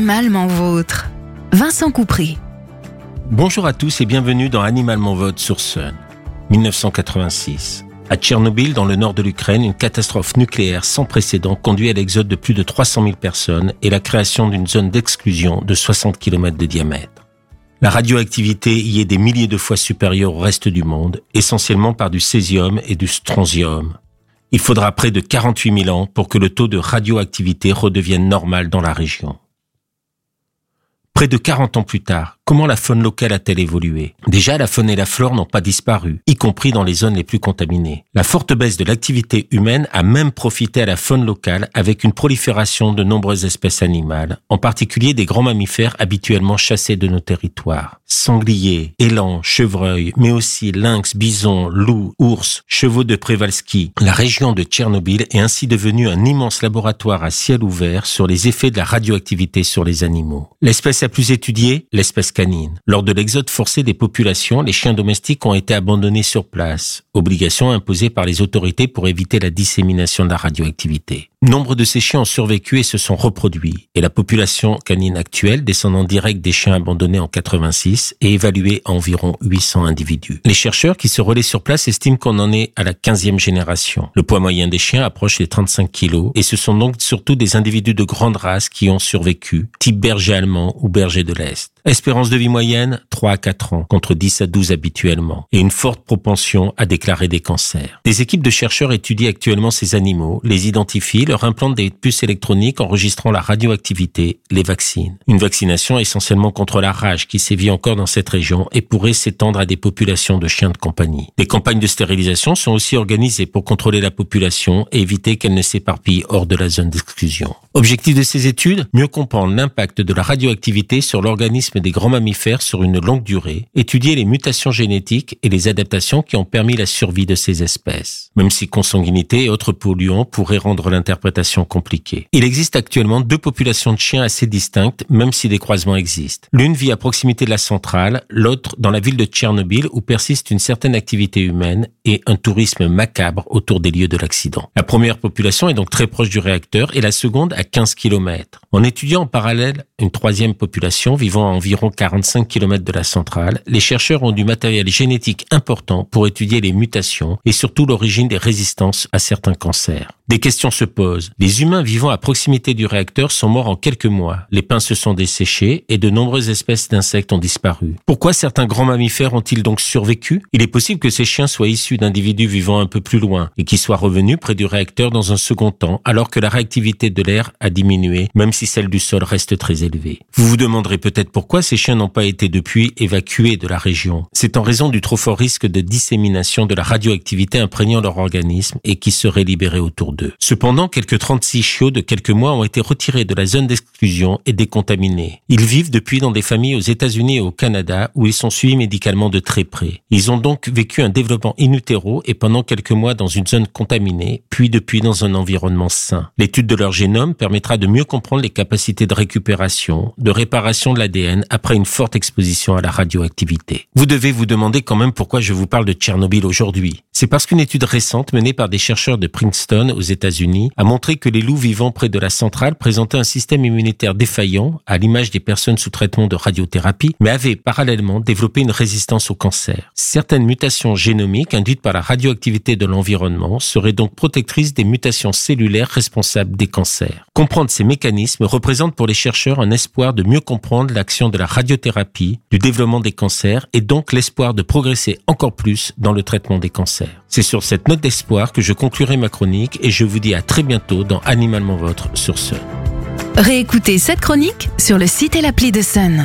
Animalement vôtre. Vincent Coupry. Bonjour à tous et bienvenue dans Animalement Vote sur Sun. 1986. À Tchernobyl, dans le nord de l'Ukraine, une catastrophe nucléaire sans précédent conduit à l'exode de plus de 300 000 personnes et la création d'une zone d'exclusion de 60 km de diamètre. La radioactivité y est des milliers de fois supérieure au reste du monde, essentiellement par du césium et du strontium. Il faudra près de 48 000 ans pour que le taux de radioactivité redevienne normal dans la région. Près de 40 ans plus tard, comment la faune locale a-t-elle évolué? Déjà, la faune et la flore n'ont pas disparu, y compris dans les zones les plus contaminées. La forte baisse de l'activité humaine a même profité à la faune locale avec une prolifération de nombreuses espèces animales, en particulier des grands mammifères habituellement chassés de nos territoires. Sangliers, élans, chevreuils, mais aussi lynx, bisons, loups, ours, chevaux de Prévalski. La région de Tchernobyl est ainsi devenue un immense laboratoire à ciel ouvert sur les effets de la radioactivité sur les animaux. L'espèce plus étudiée, l'espèce Lors de l'exode forcé des populations, les chiens domestiques ont été abandonnés sur place, obligation imposée par les autorités pour éviter la dissémination de la radioactivité. Nombre de ces chiens ont survécu et se sont reproduits, et la population canine actuelle, descendant direct des chiens abandonnés en 86, est évaluée à environ 800 individus. Les chercheurs qui se relaient sur place estiment qu'on en est à la 15e génération. Le poids moyen des chiens approche les 35 kilos, et ce sont donc surtout des individus de grande race qui ont survécu, type berger allemand ou berger de l'Est. Espérance de vie moyenne, 3 à 4 ans, contre 10 à 12 habituellement, et une forte propension à déclarer des cancers. Des équipes de chercheurs étudient actuellement ces animaux, les identifient, leur implantent des puces électroniques enregistrant la radioactivité, les vaccines. Une vaccination essentiellement contre la rage qui sévit encore dans cette région et pourrait s'étendre à des populations de chiens de compagnie. Des campagnes de stérilisation sont aussi organisées pour contrôler la population et éviter qu'elle ne s'éparpille hors de la zone d'exclusion. Objectif de ces études, mieux comprendre l'impact de la radioactivité sur l'organisme des grands mammifères sur une longue durée, étudier les mutations génétiques et les adaptations qui ont permis la survie de ces espèces, même si consanguinité et autres polluants pourraient rendre l'interprétation Il existe actuellement deux populations de chiens assez distinctes, même si des croisements existent. L'une vit à proximité de la centrale, l'autre dans la ville de Tchernobyl où persiste une certaine activité humaine et un tourisme macabre autour des lieux de l'accident. La première population est donc très proche du réacteur et la seconde à 15 km. En étudiant en parallèle une troisième population vivant à environ 45 km de la centrale, les chercheurs ont du matériel génétique important pour étudier les mutations et surtout l'origine des résistances à certains cancers. Des questions se posent. Les humains vivant à proximité du réacteur sont morts en quelques mois. Les pins se sont desséchés et de nombreuses espèces d'insectes ont disparu. Pourquoi certains grands mammifères ont-ils donc survécu? Il est possible que ces chiens soient issus d'individus vivant un peu plus loin et qui soient revenus près du réacteur dans un second temps alors que la réactivité de l'air a diminué, même si celle du sol reste très élevée. Vous vous demanderez peut-être pourquoi ces chiens n'ont pas été depuis évacués de la région. C'est en raison du trop fort risque de dissémination de la radioactivité imprégnant leur organisme et qui serait libérée autour d'eux. Cependant, quelques 36 chiots de quelques mois ont été retirés de la zone d'exclusion et décontaminés. Ils vivent depuis dans des familles aux États-Unis et au Canada où ils sont suivis médicalement de très près. Ils ont donc vécu un développement in utero et pendant quelques mois dans une zone contaminée, puis depuis dans un environnement sain. L'étude de leur génome permettra de mieux comprendre les capacités de récupération, de réparation de l'ADN après une forte exposition à la radioactivité. Vous devez vous demander quand même pourquoi je vous parle de Tchernobyl aujourd'hui. C'est parce qu'une étude récente menée par des chercheurs de Princeton aux États-Unis a montré que les loups vivant près de la centrale présentaient un système immunitaire défaillant, à l'image des personnes sous traitement de radiothérapie, mais avaient parallèlement développé une résistance au cancer. Certaines mutations génomiques induites par la radioactivité de l'environnement seraient donc protectrices des mutations cellulaires responsables des cancers. Comprendre ces mécanismes représente pour les chercheurs un espoir de mieux comprendre l'action de la radiothérapie, du développement des cancers et donc l'espoir de progresser encore plus dans le traitement des cancers. C'est sur cette note d'espoir que je conclurai ma chronique et je vous dis à très bientôt dans Animalement Votre sur Sun. Réécoutez cette chronique sur le site et l'appli de Sun.